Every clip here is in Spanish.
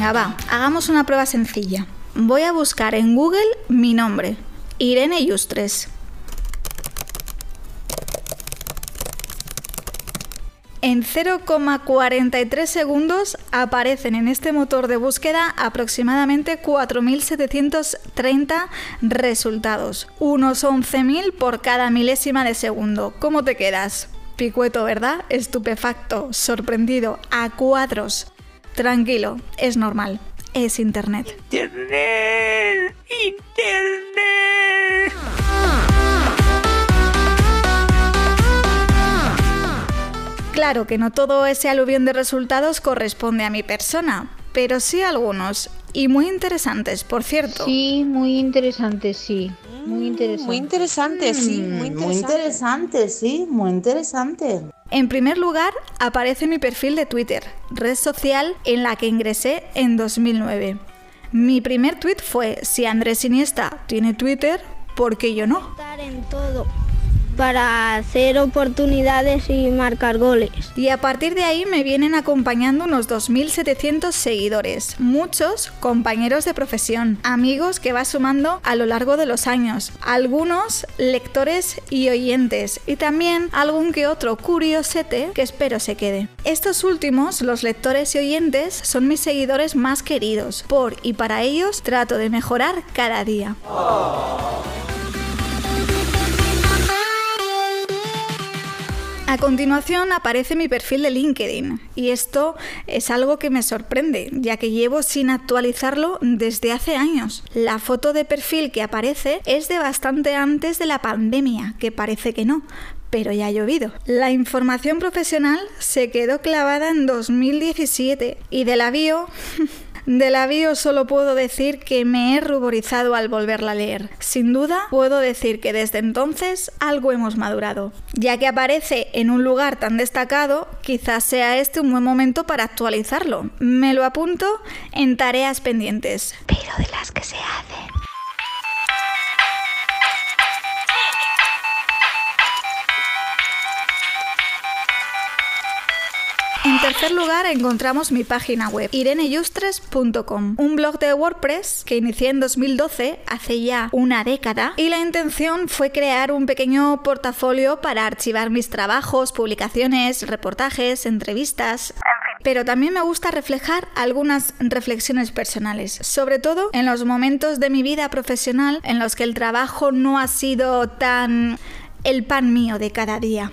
Venga, va, hagamos una prueba sencilla. Voy a buscar en Google mi nombre, Irene Yustres. En 0,43 segundos aparecen en este motor de búsqueda aproximadamente 4.730 resultados, unos 11.000 por cada milésima de segundo. ¿Cómo te quedas? Picueto, ¿verdad? Estupefacto, sorprendido, a cuadros. Tranquilo, es normal, es Internet. Internet, Internet. Claro que no todo ese aluvión de resultados corresponde a mi persona, pero sí algunos, y muy interesantes, por cierto. Sí, muy interesantes, sí. Muy interesante. Muy interesante, sí. Muy interesante. Muy interesante, sí. Muy interesante. En primer lugar, aparece mi perfil de Twitter, red social en la que ingresé en 2009. Mi primer tweet fue, si Andrés Iniesta tiene Twitter, ¿por qué yo no? en todo para hacer oportunidades y marcar goles. Y a partir de ahí me vienen acompañando unos 2.700 seguidores, muchos compañeros de profesión, amigos que va sumando a lo largo de los años, algunos lectores y oyentes y también algún que otro curiosete que espero se quede. Estos últimos, los lectores y oyentes, son mis seguidores más queridos, por y para ellos trato de mejorar cada día. A continuación aparece mi perfil de LinkedIn y esto es algo que me sorprende, ya que llevo sin actualizarlo desde hace años. La foto de perfil que aparece es de bastante antes de la pandemia, que parece que no, pero ya ha llovido. La información profesional se quedó clavada en 2017 y de la bio De la bio solo puedo decir que me he ruborizado al volverla a leer. Sin duda, puedo decir que desde entonces algo hemos madurado. Ya que aparece en un lugar tan destacado, quizás sea este un buen momento para actualizarlo. Me lo apunto en tareas pendientes. Pero de las que se hacen. En tercer lugar encontramos mi página web, ireneyustres.com, un blog de WordPress que inicié en 2012, hace ya una década, y la intención fue crear un pequeño portafolio para archivar mis trabajos, publicaciones, reportajes, entrevistas, pero también me gusta reflejar algunas reflexiones personales, sobre todo en los momentos de mi vida profesional en los que el trabajo no ha sido tan el pan mío de cada día.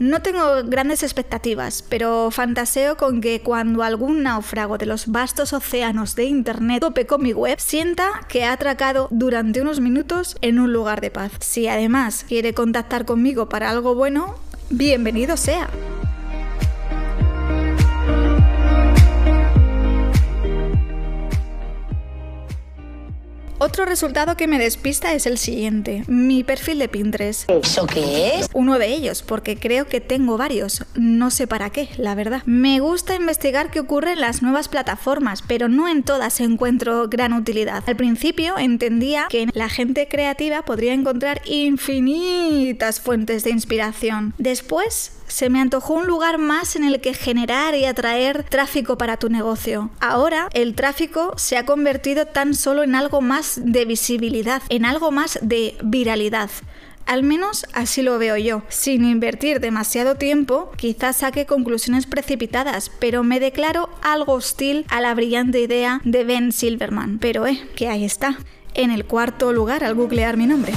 No tengo grandes expectativas, pero fantaseo con que cuando algún náufrago de los vastos océanos de Internet tope con mi web, sienta que ha atracado durante unos minutos en un lugar de paz. Si además quiere contactar conmigo para algo bueno, bienvenido sea. Otro resultado que me despista es el siguiente, mi perfil de Pinterest. ¿Eso qué es? Uno de ellos, porque creo que tengo varios, no sé para qué, la verdad. Me gusta investigar qué ocurre en las nuevas plataformas, pero no en todas encuentro gran utilidad. Al principio entendía que la gente creativa podría encontrar infinitas fuentes de inspiración. Después se me antojó un lugar más en el que generar y atraer tráfico para tu negocio. Ahora el tráfico se ha convertido tan solo en algo más de visibilidad, en algo más de viralidad. Al menos así lo veo yo. Sin invertir demasiado tiempo, quizás saque conclusiones precipitadas, pero me declaro algo hostil a la brillante idea de Ben Silverman. Pero eh, que ahí está, en el cuarto lugar al googlear mi nombre.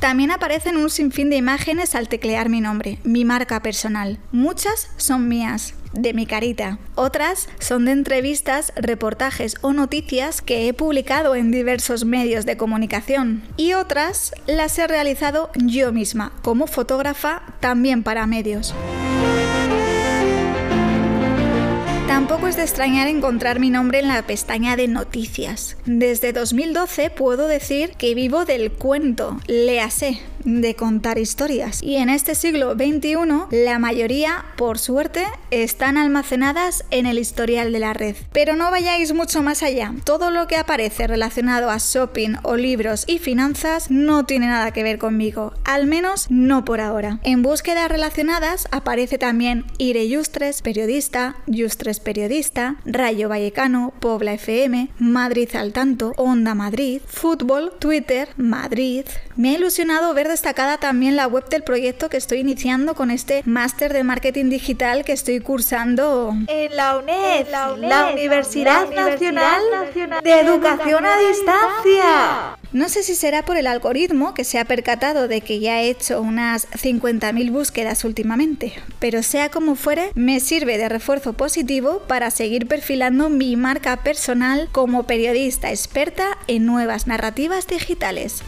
También aparecen un sinfín de imágenes al teclear mi nombre, mi marca personal. Muchas son mías, de mi carita. Otras son de entrevistas, reportajes o noticias que he publicado en diversos medios de comunicación. Y otras las he realizado yo misma, como fotógrafa, también para medios. Tampoco es de extrañar encontrar mi nombre en la pestaña de noticias. Desde 2012 puedo decir que vivo del cuento, léase, de contar historias. Y en este siglo XXI, la mayoría, por suerte, están almacenadas en el historial de la red. Pero no vayáis mucho más allá. Todo lo que aparece relacionado a shopping o libros y finanzas no tiene nada que ver conmigo, al menos no por ahora. En búsquedas relacionadas aparece también Ire Yustres, periodista, Yustres periodista, Rayo Vallecano, Pobla FM, Madrid al tanto, Onda Madrid, Fútbol, Twitter, Madrid. Me ha ilusionado ver destacada también la web del proyecto que estoy iniciando con este máster de marketing digital que estoy cursando en la UNED, la, Universidad, Nacional, de Educación a Distancia. No sé si será por el algoritmo que se ha percatado de que ya he hecho unas 50.000 búsquedas últimamente, pero sea como fuere, me sirve de refuerzo positivo para seguir perfilando mi marca personal como periodista experta en nuevas narrativas digitales.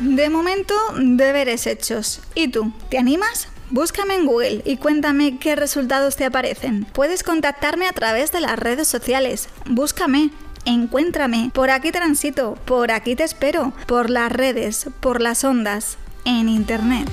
De momento, deberes hechos. ¿Y tú? ¿Te animas? Búscame en Google y cuéntame qué resultados te aparecen. Puedes contactarme a través de las redes sociales. Búscame, encuéntrame. Por aquí transito, por aquí te espero. Por las redes, por las ondas, en Internet.